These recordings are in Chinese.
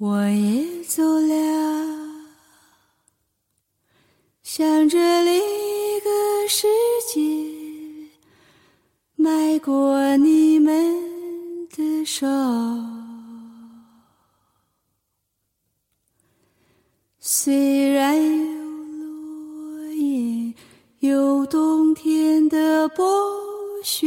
我也走了，向着另一个世界，迈过你们的手。虽然有落叶，有冬天的薄雪，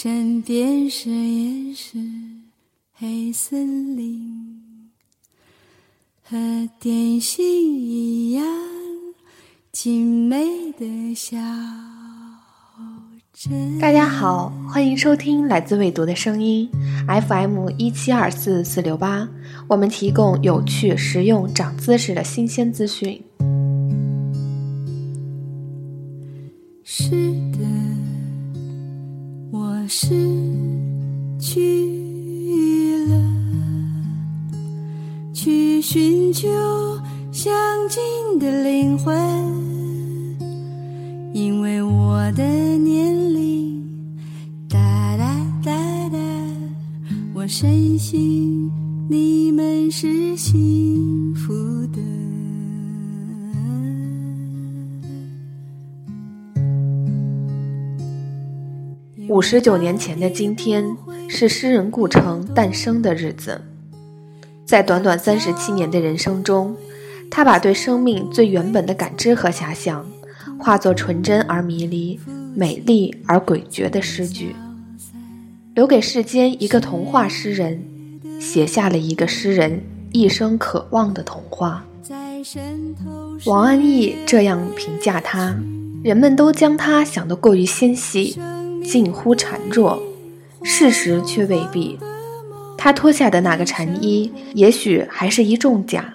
身边是岩石、黑森林，和电信一样精美的小镇。大家好，欢迎收听来自未读的声音，FM 一七二四四六八。我们提供有趣、实用、长姿势的新鲜资讯。是失去了，去寻求相近的灵魂，因为我的年龄哒哒哒哒，我深信你们是心五十九年前的今天，是诗人顾城诞生的日子。在短短三十七年的人生中，他把对生命最原本的感知和遐想，化作纯真而迷离、美丽而诡谲的诗句，留给世间一个童话诗人，写下了一个诗人一生渴望的童话。王安忆这样评价他：人们都将他想得过于纤细。近乎孱弱，事实却未必。他脱下的那个蝉衣，也许还是一重甲。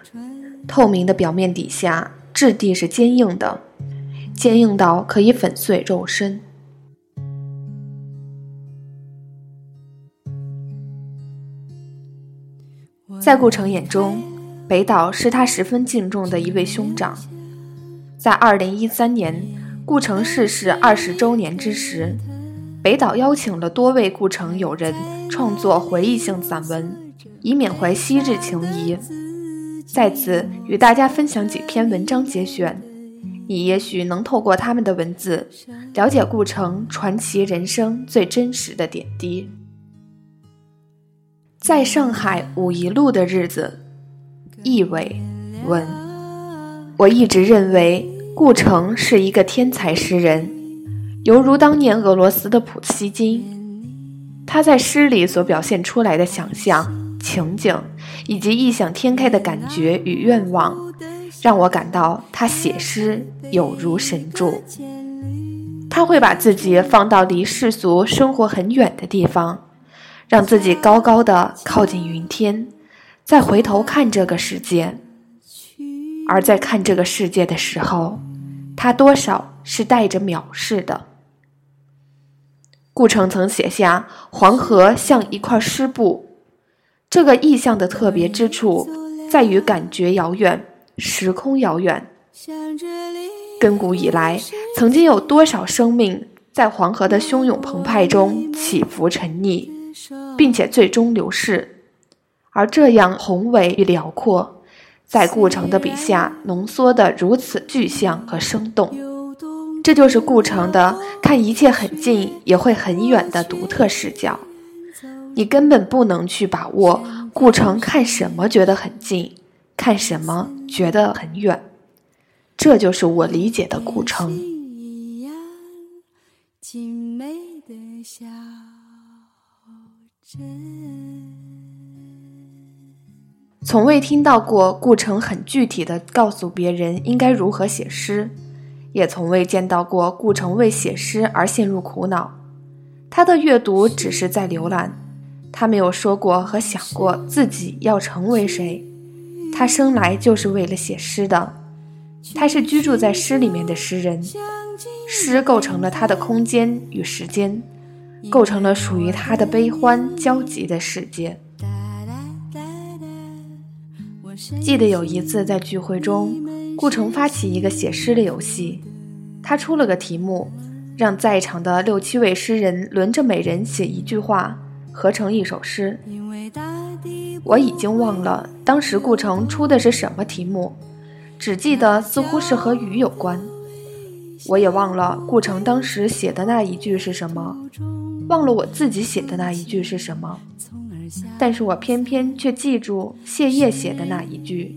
透明的表面底下，质地是坚硬的，坚硬到可以粉碎肉身。在顾城眼中，北岛是他十分敬重的一位兄长。在二零一三年，顾城逝世二十周年之时。北岛邀请了多位顾城友人创作回忆性散文，以缅怀昔日情谊。在此与大家分享几篇文章节选，你也许能透过他们的文字，了解顾城传奇人生最真实的点滴。在上海五一路的日子，易伟文。我一直认为顾城是一个天才诗人。犹如当年俄罗斯的普希金，他在诗里所表现出来的想象、情景以及异想天开的感觉与愿望，让我感到他写诗有如神助。他会把自己放到离世俗生活很远的地方，让自己高高的靠近云天，再回头看这个世界。而在看这个世界的时候，他多少是带着藐视的。顾城曾写下“黄河像一块湿布”，这个意象的特别之处在于感觉遥远，时空遥远。亘古以来，曾经有多少生命在黄河的汹涌澎湃中起伏沉溺，并且最终流逝？而这样宏伟与辽阔，在顾城的笔下浓缩得如此具象和生动。这就是顾城的看一切很近也会很远的独特视角，你根本不能去把握顾城看什么觉得很近，看什么觉得很远。这就是我理解的顾城。从未听到过顾城很具体的告诉别人应该如何写诗。也从未见到过顾城为写诗而陷入苦恼，他的阅读只是在浏览，他没有说过和想过自己要成为谁，他生来就是为了写诗的，他是居住在诗里面的诗人，诗构成了他的空间与时间，构成了属于他的悲欢交集的世界。记得有一次在聚会中。顾城发起一个写诗的游戏，他出了个题目，让在场的六七位诗人轮着每人写一句话，合成一首诗。我已经忘了当时顾城出的是什么题目，只记得似乎是和雨有关。我也忘了顾城当时写的那一句是什么，忘了我自己写的那一句是什么。但是我偏偏却记住谢烨写的那一句：“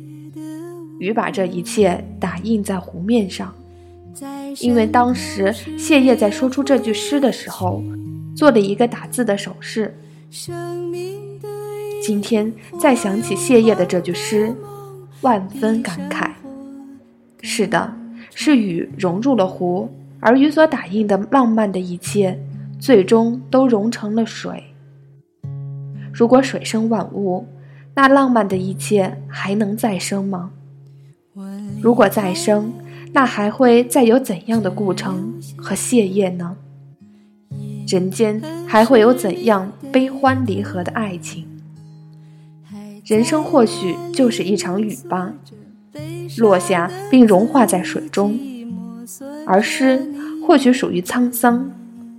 雨把这一切打印在湖面上。”因为当时谢烨在说出这句诗的时候，做了一个打字的手势。今天再想起谢烨的这句诗，万分感慨。是的，是雨融入了湖，而雨所打印的浪漫的一切，最终都融成了水。如果水生万物，那浪漫的一切还能再生吗？如果再生，那还会再有怎样的故城和谢烨呢？人间还会有怎样悲欢离合的爱情？人生或许就是一场雨吧，落下并融化在水中；而诗或许属于沧桑，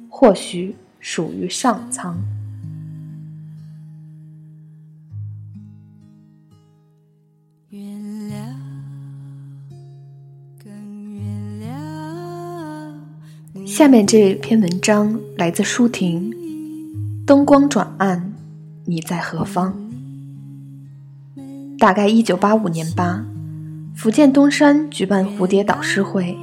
或许属于上苍。下面这篇文章来自舒婷。灯光转暗，你在何方？大概一九八五年吧，福建东山举办蝴蝶导师会，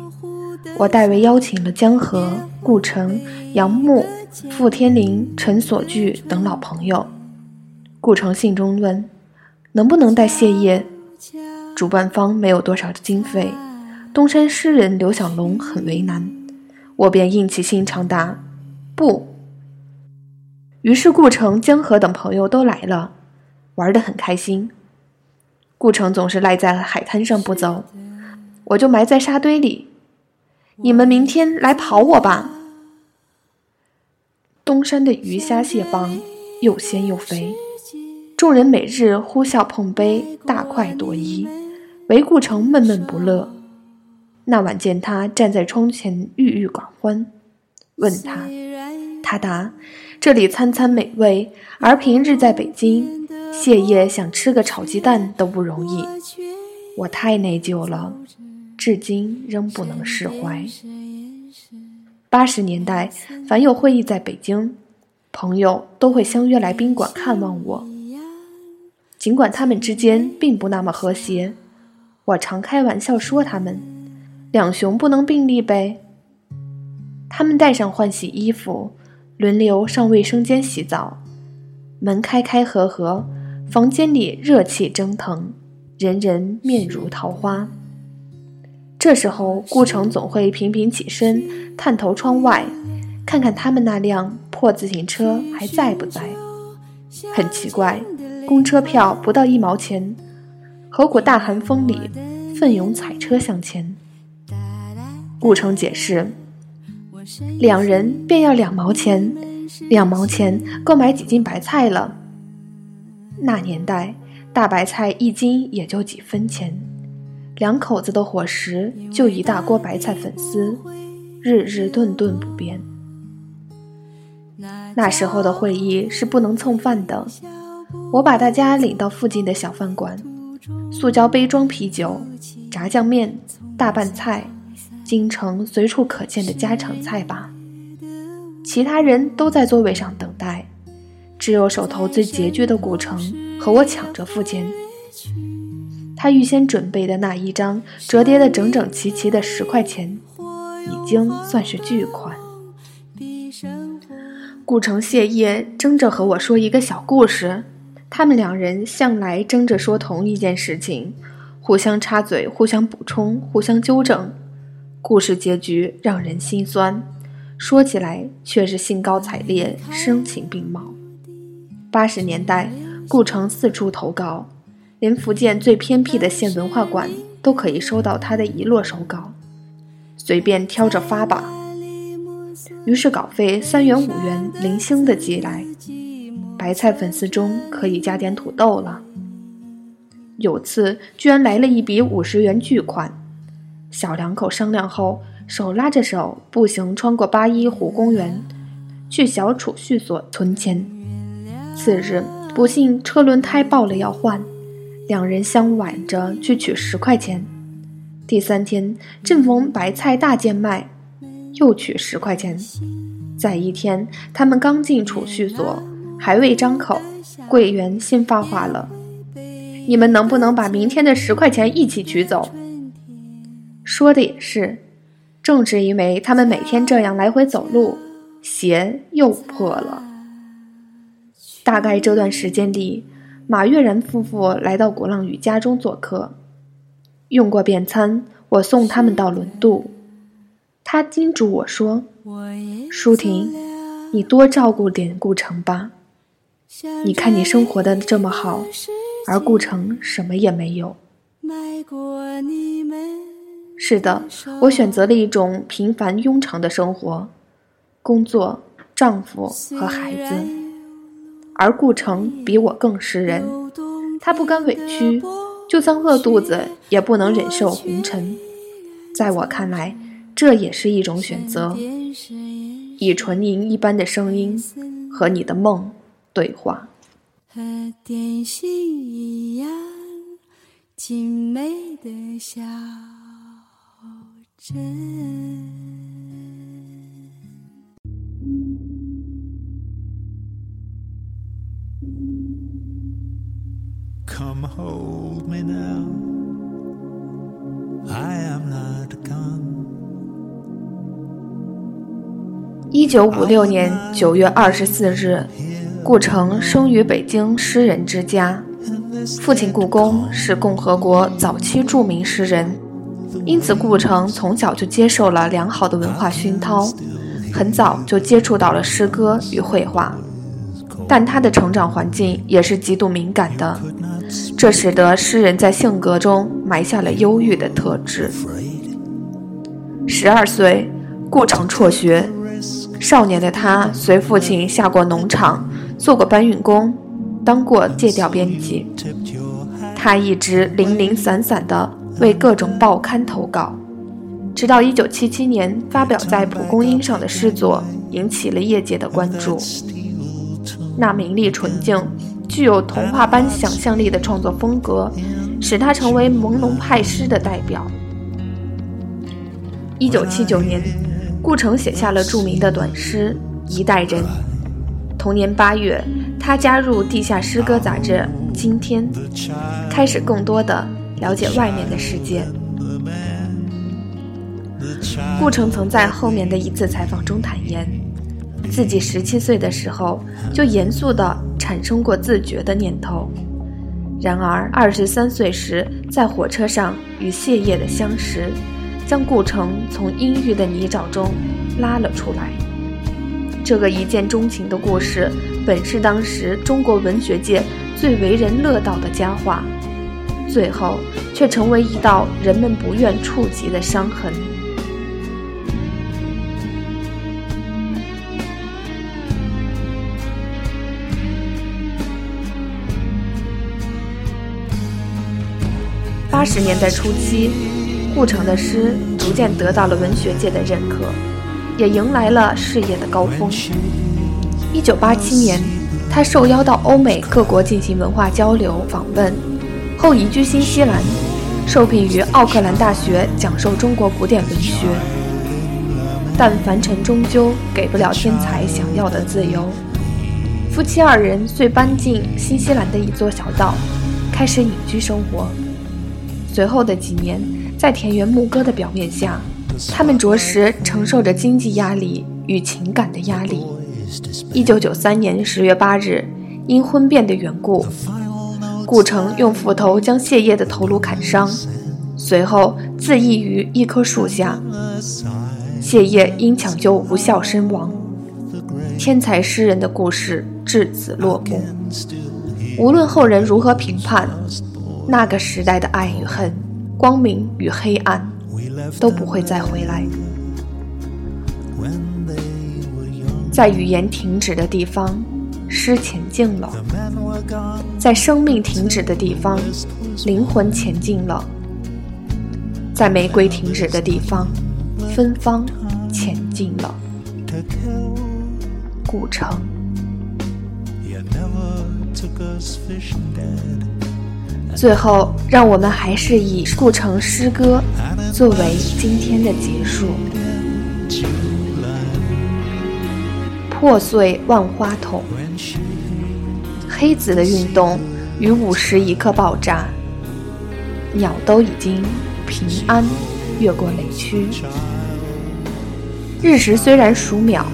我代为邀请了江河、顾城、杨牧、傅天林、陈所聚等老朋友。顾城信中问，能不能带谢烨？主办方没有多少的经费，东山诗人刘小龙很为难。我便硬起心肠答：“不。”于是顾城、江河等朋友都来了，玩得很开心。顾城总是赖在海滩上不走，我就埋在沙堆里。你们明天来刨我吧。东山的鱼虾蟹蚌又鲜又肥，众人每日呼啸碰杯，大快朵颐，唯顾城闷闷不乐。那晚见他站在窗前郁郁寡欢，问他，他答：“这里餐餐美味，而平日在北京，谢烨想吃个炒鸡蛋都不容易。我太内疚了，至今仍不能释怀。”八十年代，凡有会议在北京，朋友都会相约来宾馆看望我。尽管他们之间并不那么和谐，我常开玩笑说他们。两雄不能并立呗。他们带上换洗衣服，轮流上卫生间洗澡，门开开合合，房间里热气蒸腾，人人面如桃花。这时候，顾城总会频频起身，探头窗外，看看他们那辆破自行车还在不在。很奇怪，公车票不到一毛钱，何苦大寒风里奋勇踩车向前？顾城解释：“两人便要两毛钱，两毛钱够买几斤白菜了。那年代，大白菜一斤也就几分钱，两口子的伙食就一大锅白菜粉丝，日日顿顿不变。那时候的会议是不能蹭饭的，我把大家领到附近的小饭馆，塑胶杯装啤酒、炸酱面、大拌菜。”京城随处可见的家常菜吧，其他人都在座位上等待，只有手头最拮据的顾城和我抢着付钱。他预先准备的那一张折叠的整整齐齐的十块钱，已经算是巨款。顾城谢烨争着和我说一个小故事，他们两人向来争着说同一件事情，互相插嘴，互相补充，互相纠正。故事结局让人心酸，说起来却是兴高采烈、声情并茂。八十年代，顾城四处投稿，连福建最偏僻的县文化馆都可以收到他的一摞手稿，随便挑着发吧。于是稿费三元五元零星的寄来，白菜粉丝中可以加点土豆了。有次居然来了一笔五十元巨款。小两口商量后，手拉着手步行穿过八一湖公园，去小储蓄所存钱。次日，不幸车轮胎爆了要换，两人相挽着去取十块钱。第三天正逢白菜大贱卖，又取十块钱。再一天，他们刚进储蓄所，还未张口，柜员先发话了：“你们能不能把明天的十块钱一起取走？”说的也是，正是因为他们每天这样来回走路，鞋又破了。大概这段时间里，马悦然夫妇来到鼓浪屿家中做客，用过便餐，我送他们到轮渡。他叮嘱我说：“舒婷，你多照顾点顾城吧。你看你生活的这么好，而顾城什么也没有。”是的，我选择了一种平凡庸常的生活，工作、丈夫和孩子。而顾城比我更识人，他不甘委屈，就算饿肚子也不能忍受红尘。在我看来，这也是一种选择，以纯银一般的声音和你的梦对话。和电信一样精美的笑。真。Come hold me now, I am not gone. 一九五六年九月二十四日，顾城生于北京诗人之家。父亲故宫是共和国早期著名诗人。因此，顾城从小就接受了良好的文化熏陶，很早就接触到了诗歌与绘画。但他的成长环境也是极度敏感的，这使得诗人在性格中埋下了忧郁的特质。十二岁，顾城辍学，少年的他随父亲下过农场，做过搬运工，当过借调编辑。他一直零零散散的。为各种报刊投稿，直到1977年发表在《蒲公英》上的诗作引起了业界的关注。那明丽纯净、具有童话般想象力的创作风格，使他成为朦胧派诗的代表。1979年，顾城写下了著名的短诗《一代人》。同年8月，他加入地下诗歌杂志《今天》，开始更多的。了解外面的世界。顾城曾在后面的一次采访中坦言，自己十七岁的时候就严肃地产生过自觉的念头。然而二十三岁时在火车上与谢烨的相识，将顾城从阴郁的泥沼中拉了出来。这个一见钟情的故事，本是当时中国文学界最为人乐道的佳话。最后，却成为一道人们不愿触及的伤痕。八十年代初期，顾城的诗逐渐得到了文学界的认可，也迎来了事业的高峰。一九八七年，他受邀到欧美各国进行文化交流访问。后移居新西兰，受聘于奥克兰大学讲授中国古典文学。但凡尘终究给不了天才想要的自由，夫妻二人遂搬进新西兰的一座小岛，开始隐居生活。随后的几年，在田园牧歌的表面下，他们着实承受着经济压力与情感的压力。一九九三年十月八日，因婚变的缘故。顾城用斧头将谢烨的头颅砍伤，随后自缢于一棵树下。谢烨因抢救无效身亡。天才诗人的故事至此落幕。无论后人如何评判，那个时代的爱与恨、光明与黑暗，都不会再回来。在语言停止的地方。诗前进了，在生命停止的地方，灵魂前进了；在玫瑰停止的地方，芬芳前进了。古城。最后，让我们还是以故城诗歌作为今天的结束。破碎万花筒，黑子的运动于午时一刻爆炸，鸟都已经平安越过雷区。日食虽然数秒，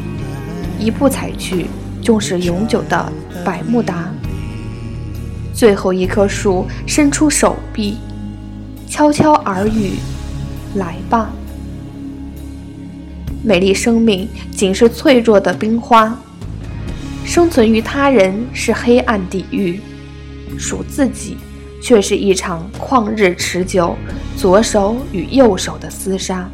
一步踩去，就是永久的百慕达。最后一棵树伸出手臂，悄悄耳语：“来吧。”美丽生命仅是脆弱的冰花，生存于他人是黑暗地狱，属自己却是一场旷日持久左手与右手的厮杀。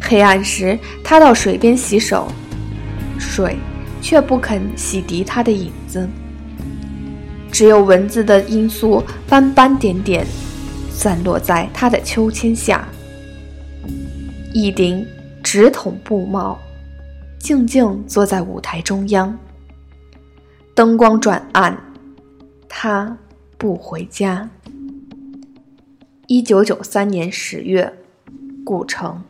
黑暗时，他到水边洗手，水却不肯洗涤他的影子。只有文字的罂粟斑斑点点，散落在他的秋千下。一顶直筒布帽，静静坐在舞台中央。灯光转暗，他不回家。一九九三年十月，古城。